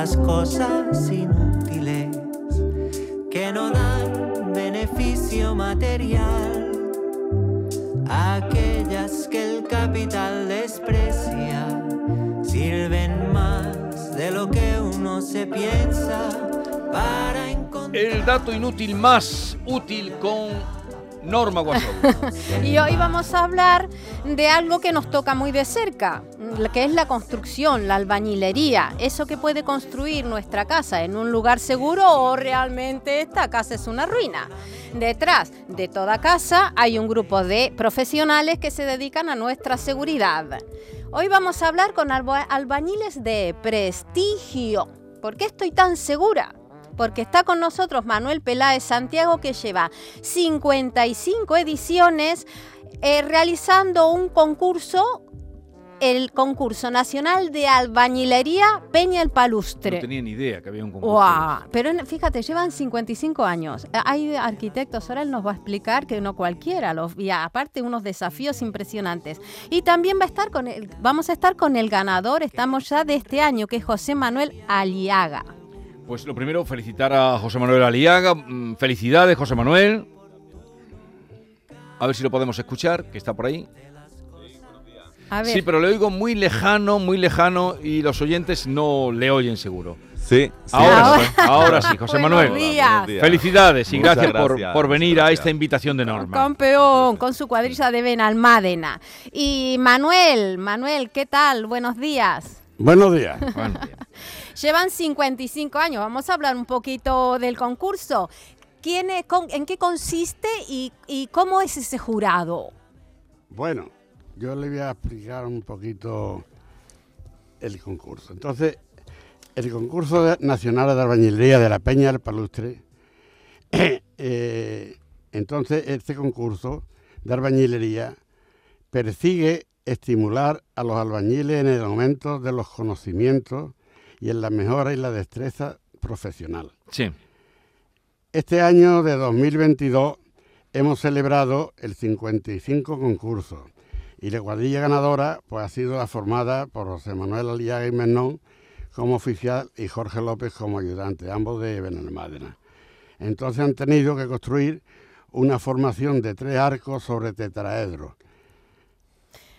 las cosas inútiles que no dan beneficio material, aquellas que el capital desprecia, sirven más de lo que uno se piensa para encontrar... El dato inútil más útil con Norma Guasón. y hoy vamos a hablar de algo que nos toca muy de cerca, que es la construcción, la albañilería, eso que puede construir nuestra casa en un lugar seguro o realmente esta casa es una ruina. Detrás de toda casa hay un grupo de profesionales que se dedican a nuestra seguridad. Hoy vamos a hablar con albañiles de prestigio. ¿Por qué estoy tan segura? Porque está con nosotros Manuel Peláez Santiago que lleva 55 ediciones eh, realizando un concurso el concurso nacional de albañilería Peña el Palustre. No tenía ni idea que había un concurso. Pero fíjate, llevan 55 años. Eh, hay arquitectos, ahora él nos va a explicar que no cualquiera los y aparte unos desafíos impresionantes. Y también va a estar con el, vamos a estar con el ganador, estamos ya de este año, que es José Manuel Aliaga. Pues lo primero, felicitar a José Manuel Aliaga. Mm, felicidades, José Manuel. A ver si lo podemos escuchar, que está por ahí. Sí, pero le oigo muy lejano, muy lejano y los oyentes no le oyen seguro. Sí, ahora, sí, ahora sí, José Manuel. Felicidades y gracias, por, venir a esta invitación de Norma. Campeón, con su cuadrilla de Benalmádena. Y Manuel, Manuel, ¿qué tal? Buenos días. Buenos días. Llevan 55 años. Vamos a hablar un poquito del concurso. ¿Quién ¿En qué consiste y, cómo es ese jurado? Bueno, yo le voy a explicar un poquito el concurso. Entonces, el concurso nacional de albañilería de la Peña del Palustre, eh, entonces este concurso de albañilería persigue estimular a los albañiles en el aumento de los conocimientos y en la mejora y la destreza profesional. Sí. Este año de 2022 hemos celebrado el 55 concurso y la cuadrilla ganadora pues, ha sido la formada por José Manuel Aliaga y Menón como oficial y Jorge López como ayudante, ambos de Benalmádena. Entonces han tenido que construir una formación de tres arcos sobre tetraedros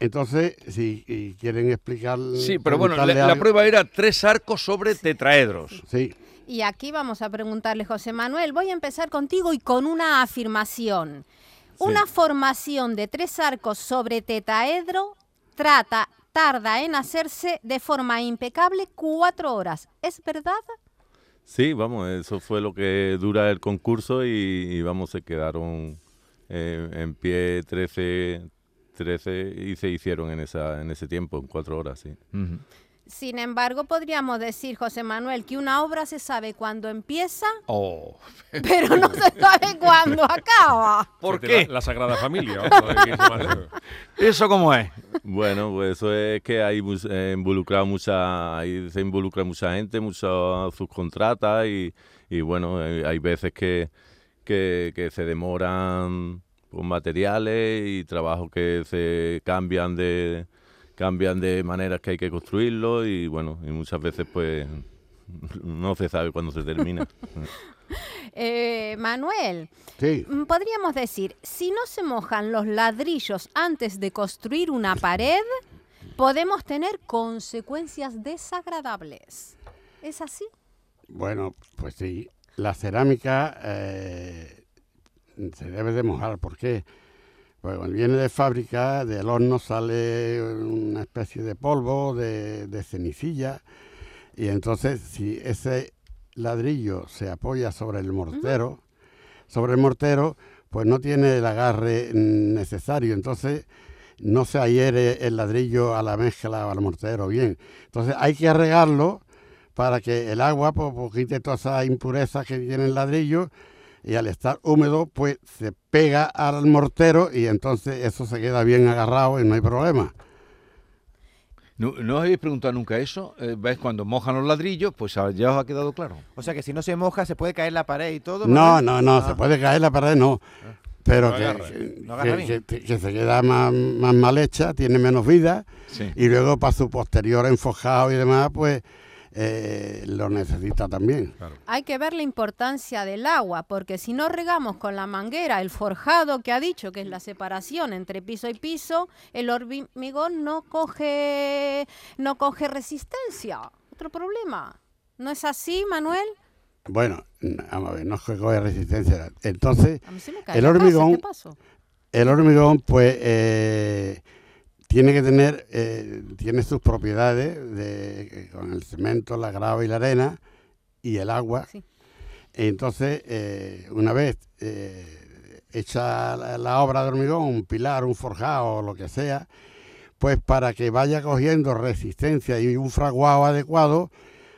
entonces, si quieren explicar... Sí, pero bueno, la, prueba era tres arcos sobre tetraedros. Sí. Y aquí vamos a preguntarle, José Manuel, voy a empezar contigo y con una afirmación. Una formación de tres arcos sobre tetraedro trata, tarda en hacerse de forma impecable cuatro horas. ¿Es verdad? Sí, vamos, eso fue lo que dura el concurso y, vamos, se quedaron eh, en pie 13, 13 y se hicieron en, esa, en ese tiempo, en cuatro horas, sí. Sin embargo, podríamos decir, José Manuel, que una obra se sabe cuándo empieza, oh. pero no se sabe cuándo acaba. ¿Por qué? La, Sagrada Familia. ¿Eso cómo es? Bueno, pues eso es que hay eh, involucrado mucha, ahí se involucra mucha gente, muchas subcontratas y, y bueno, hay, hay veces que, que, que se demoran con materiales y trabajos que se cambian de cambian de maneras que hay que construirlo y bueno, y muchas veces pues no se sabe cuándo se termina. Eh, Manuel, sí. Mm, podríamos decir, si no se mojan los ladrillos antes de construir una pared, podemos tener consecuencias desagradables. ¿Es así? Bueno, pues sí. La cerámica eh, se debe de mojar. ¿Por qué? Pues cuando viene de fábrica, del horno sale una especie de polvo, de, de cenicilla, y entonces si ese ladrillo se apoya sobre el mortero, sobre el mortero, pues no tiene el agarre necesario, entonces no se adhiere el ladrillo a la mezcla o al mortero bien. Entonces hay que arregarlo para que el agua pues, pues quite todas esas impurezas que tiene el ladrillo y al estar húmedo pues se pega al mortero y entonces eso se queda bien agarrado y no hay problema. ¿No, ¿No habéis preguntado nunca eso? Eh, ¿Ves? Cuando mojan los ladrillos, pues ya os ha quedado claro. O sea que si no se moja, ¿se puede caer la pared y todo? No, no, no, se ah. puede caer la pared, no. Pero que, que, se queda más, más, mal hecha, tiene menos vida y luego para su posterior enfojado y demás, pues eh, lo necesita también. Hay que ver la importancia del agua, porque si no regamos con la manguera el forjado que ha dicho, que es la separación entre piso y piso, el hormigón no coge, no coge resistencia. Otro problema. ¿No es así, Manuel? Bueno, vamos a ver, no coge resistencia. Entonces, el hormigón, el hormigón, pues, eh, tiene que tener, eh, tiene sus propiedades de, con el cemento, la grava y la arena y el agua. Entonces, eh, una vez eh, hecha la, obra de hormigón, un pilar, un forjado o lo que sea, pues para que vaya cogiendo resistencia y un fraguado adecuado,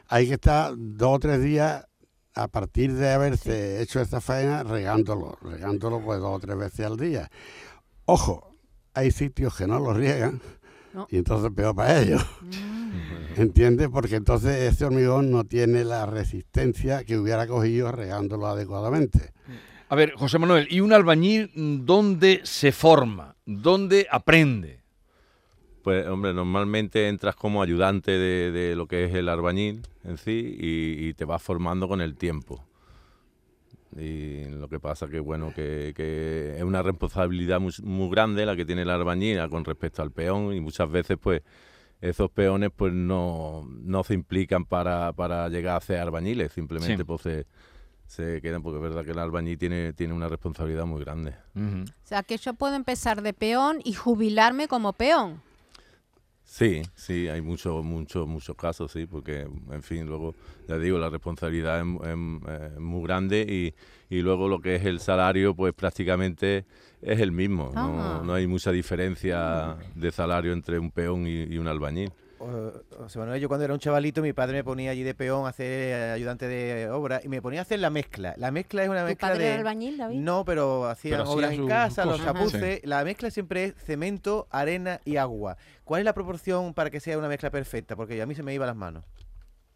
hay que estar dos o tres días a partir de haberse hecho esta faena regándolo, regándolo pues dos o tres veces al día. Ojo, hay sitios que no lo riegan y entonces peor para ellos. Mm. ¿Entiendes? Porque entonces ese hormigón no tiene la resistencia que hubiera cogido regándolo adecuadamente. A ver, José Manuel, ¿y un albañil dónde se forma? ¿Dónde aprende? Pues, hombre, normalmente entras como ayudante de, lo que es el albañil en sí y te vas formando con el tiempo. Y lo que pasa que bueno que, es una responsabilidad muy, grande la que tiene la albañila con respecto al peón y muchas veces pues esos peones pues no, no se implican para, para llegar a ser albañiles, simplemente pues se, quedan porque es verdad que el albañil tiene, tiene una responsabilidad muy grande. O sea que yo puedo empezar de peón y jubilarme como peón. Sí, sí, hay muchos, muchos, muchos casos, sí, porque, en fin, luego, ya digo, la responsabilidad es, muy grande y, y, luego lo que es el salario, pues prácticamente es el mismo. No, no, hay mucha diferencia de salario entre un peón y un albañil o sea, yo cuando era un chavalito, mi padre me ponía allí de peón a hacer eh, ayudante de obra y me ponía a hacer la mezcla. La mezcla es una mezcla padre de. Era albañil, David? No, pero hacían obras en casa, los chapuces. La mezcla siempre es cemento, arena y agua. ¿Cuál es la proporción para que sea una mezcla perfecta? Porque a mí se me iba las manos.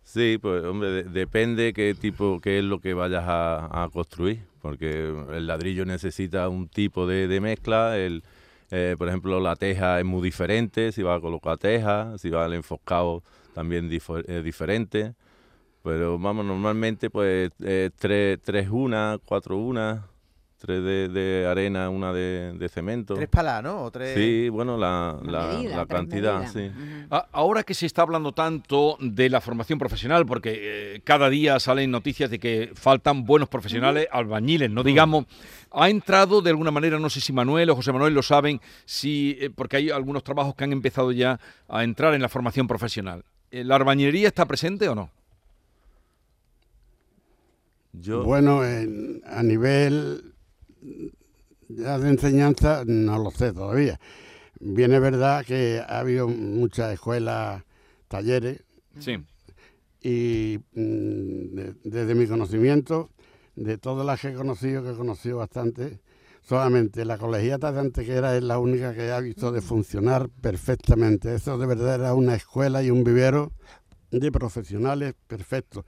Sí, pues hombre, depende qué tipo, qué es lo que vayas a, construir, porque el ladrillo necesita un tipo de, de mezcla, el, eh, por ejemplo, la teja es muy diferente, si va a colocar teja, si va al enfocado también es diferente. Pero vamos, normalmente pues eh, tres, tres una, cuatro una, tres de, arena, una de, cemento. Tres palas, ¿no? tres... Sí, bueno, la, la, cantidad, sí. Ahora que se está hablando tanto de la formación profesional, porque eh, cada día salen noticias de que faltan buenos profesionales, albañiles, no digamos, ha entrado de alguna manera, no sé si Manuel o José Manuel lo saben, si eh, porque hay algunos trabajos que han empezado ya a entrar en la formación profesional. Eh, ¿La albañilería está presente o no? Yo... Bueno, a nivel de enseñanza no lo sé todavía. Viene verdad que ha habido muchas escuelas, talleres. Sí. Y mm, desde mi conocimiento, de todas las que he conocido, que he conocido bastante, solamente la colegiata de Antequera es la única que ha visto de funcionar perfectamente. Eso de verdad era una escuela y un vivero de profesionales perfectos.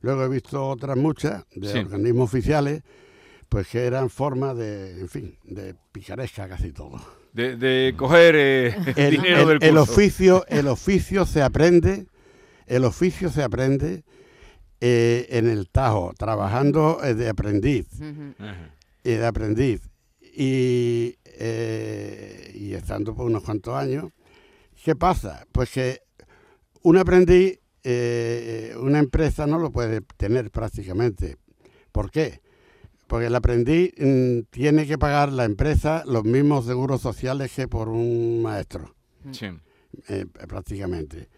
Luego he visto otras muchas de organismos oficiales pues que eran formas de, en fin, de picaresca casi todo. De, coger eh, el, dinero del curso. El oficio, el oficio se aprende, el oficio se aprende eh, en el Tajo, trabajando eh, de aprendiz, y de aprendiz, y, y estando por unos cuantos años. ¿Qué pasa? Pues que un aprendiz, una empresa no lo puede tener prácticamente. ¿Por qué? Porque el aprendiz mm, tiene que pagar la empresa los mismos seguros sociales que por un maestro. Sí. Eh, prácticamente.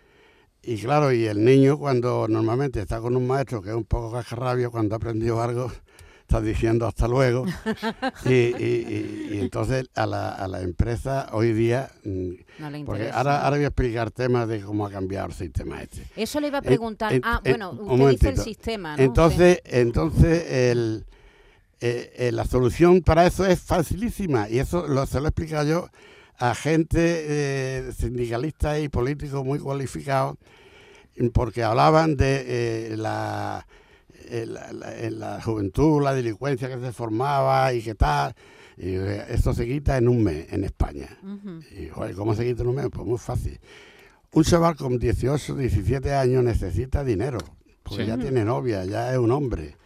Y claro, y el niño cuando normalmente está con un maestro que es un poco cajarrabio, cuando ha aprendido algo, está diciendo hasta luego. y, entonces a la, a la, empresa hoy día... Mm, no le porque ahora, ahora voy a explicar temas de cómo ha cambiado el sistema este. Eso le iba a preguntar. ah, bueno, usted dice el sistema, ¿no? Entonces, entonces el eh, eh, la solución para eso es facilísima y eso lo, se lo he explicado yo a gente eh, sindicalista y políticos muy cualificados porque hablaban de la, la, juventud, la delincuencia que se formaba y qué tal. Y eso se quita en un mes en España. Y, ¿cómo se quita en un mes? Pues muy fácil. un chaval con 18, 17 años necesita dinero, porque ya tiene novia, ya es un hombre.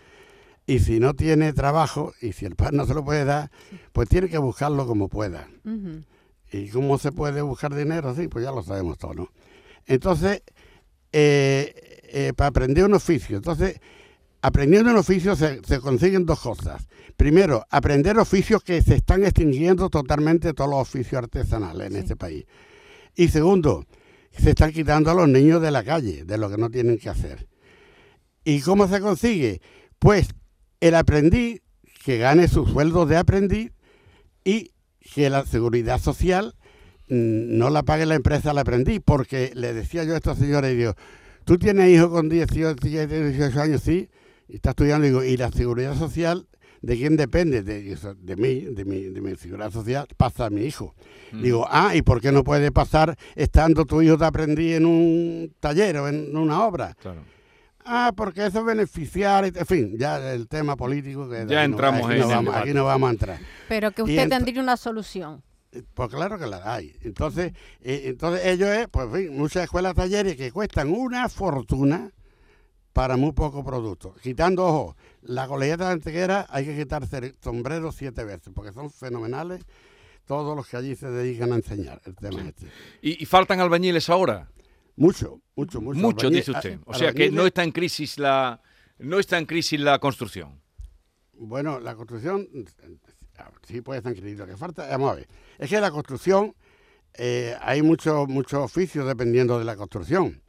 Y si no tiene trabajo, y si el padre no se lo puede dar, pues tiene que buscarlo como pueda. ¿Y cómo se puede buscar dinero? Sí, pues ya lo sabemos todos, ¿no? Entonces, eh, eh, para aprender un oficio, entonces, aprendiendo un oficio se, consiguen dos cosas. Primero, aprender oficios que se están extinguiendo totalmente todos los oficios artesanales en este país. Y segundo, se están quitando a los niños de la calle, de lo que no tienen que hacer. ¿Y cómo se consigue? Pues el aprendiz que gane su sueldo de aprendiz y que la seguridad social mm, no la pague la empresa al aprendiz, porque le decía yo a estos señores, digo, tú tienes hijos con 18, 18 años, sí, y está estudiando, digo, y la seguridad social, ¿de quién depende? De, de mí, de mi, de mi seguridad social, pasa a mi hijo. Mm. Digo, ah, ¿y por qué no puede pasar estando tu hijo de aprendiz en un taller o en una obra? Claro. Ah, porque eso es beneficiar, en fin, ya el tema político que ya entramos aquí, no vamos, aquí no vamos a entrar. Pero que usted tendría una solución. Pues claro que la hay. Entonces, eh, entonces ellos es, pues fin, muchas escuelas talleres que cuestan una fortuna para muy poco producto. Quitando, ojo, la colegiata de Antequera hay que quitarse sombreros siete veces, porque son fenomenales todos los que allí se dedican a enseñar el tema este. ¿Y faltan albañiles ahora? Mucho, mucho, mucho. Mucho, dice usted. O sea que no está en crisis la no está en crisis la construcción. Bueno, la construcción sí puede estar en crisis. Lo que falta, vamos a ver, es que la construcción eh, hay muchos muchos oficios dependiendo de la construcción.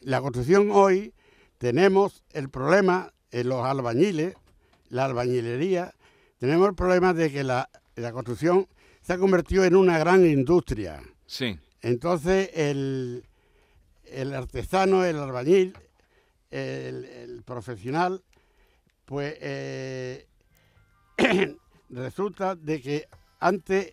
La construcción hoy tenemos el problema en los albañiles, la albañilería, tenemos el problema de que la, la construcción se ha convertido en una gran industria. Sí. Entonces, el, el artesano, el albañil, el, profesional, pues eh, resulta de que antes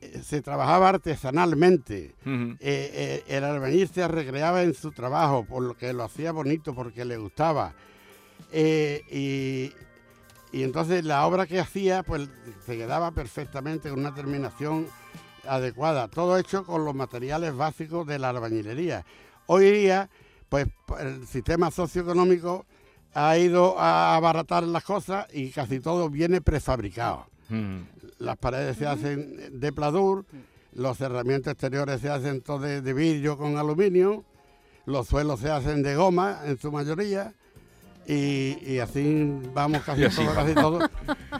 eh, se trabajaba artesanalmente. Eh, el albañil se recreaba en su trabajo, por lo que lo hacía bonito, porque le gustaba. y, y, entonces la obra que hacía, pues se quedaba perfectamente con una terminación adecuada. Todo hecho con los materiales básicos de la albañilería. Hoy día, pues el sistema socioeconómico ha ido a abaratar las cosas y casi todo viene prefabricado. Mm. Las paredes se hacen de pladur, los cerramientos exteriores se hacen todos de, vidrio con aluminio, los suelos se hacen de goma en su mayoría. Y, así vamos casi, todo, casi todo.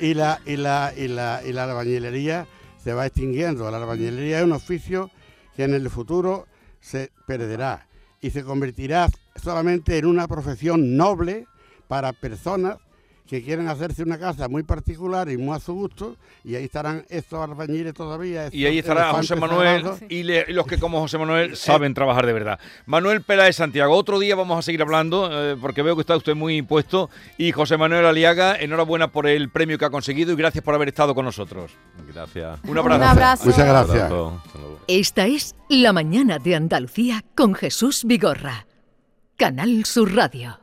Y la, y, la, y, la, y la albañilería se va extinguiendo. La albañilería es un oficio que en el futuro se perderá y se convertirá solamente en una profesión noble para personas que quieren hacerse una casa muy particular y muy a su gusto, y ahí estarán estos albañiles todavía. y ahí estará José Manuel y, los que como José Manuel saben trabajar de verdad. Manuel de Santiago, otro día vamos a seguir hablando, eh, porque veo que está usted muy impuesto, y José Manuel Aliaga, enhorabuena por el premio que ha conseguido y gracias por haber estado con nosotros. Gracias. Un abrazo. Un abrazo. Muchas gracias. Esta es La Mañana de Andalucía con Jesús Vigorra. Canal Sur Radio.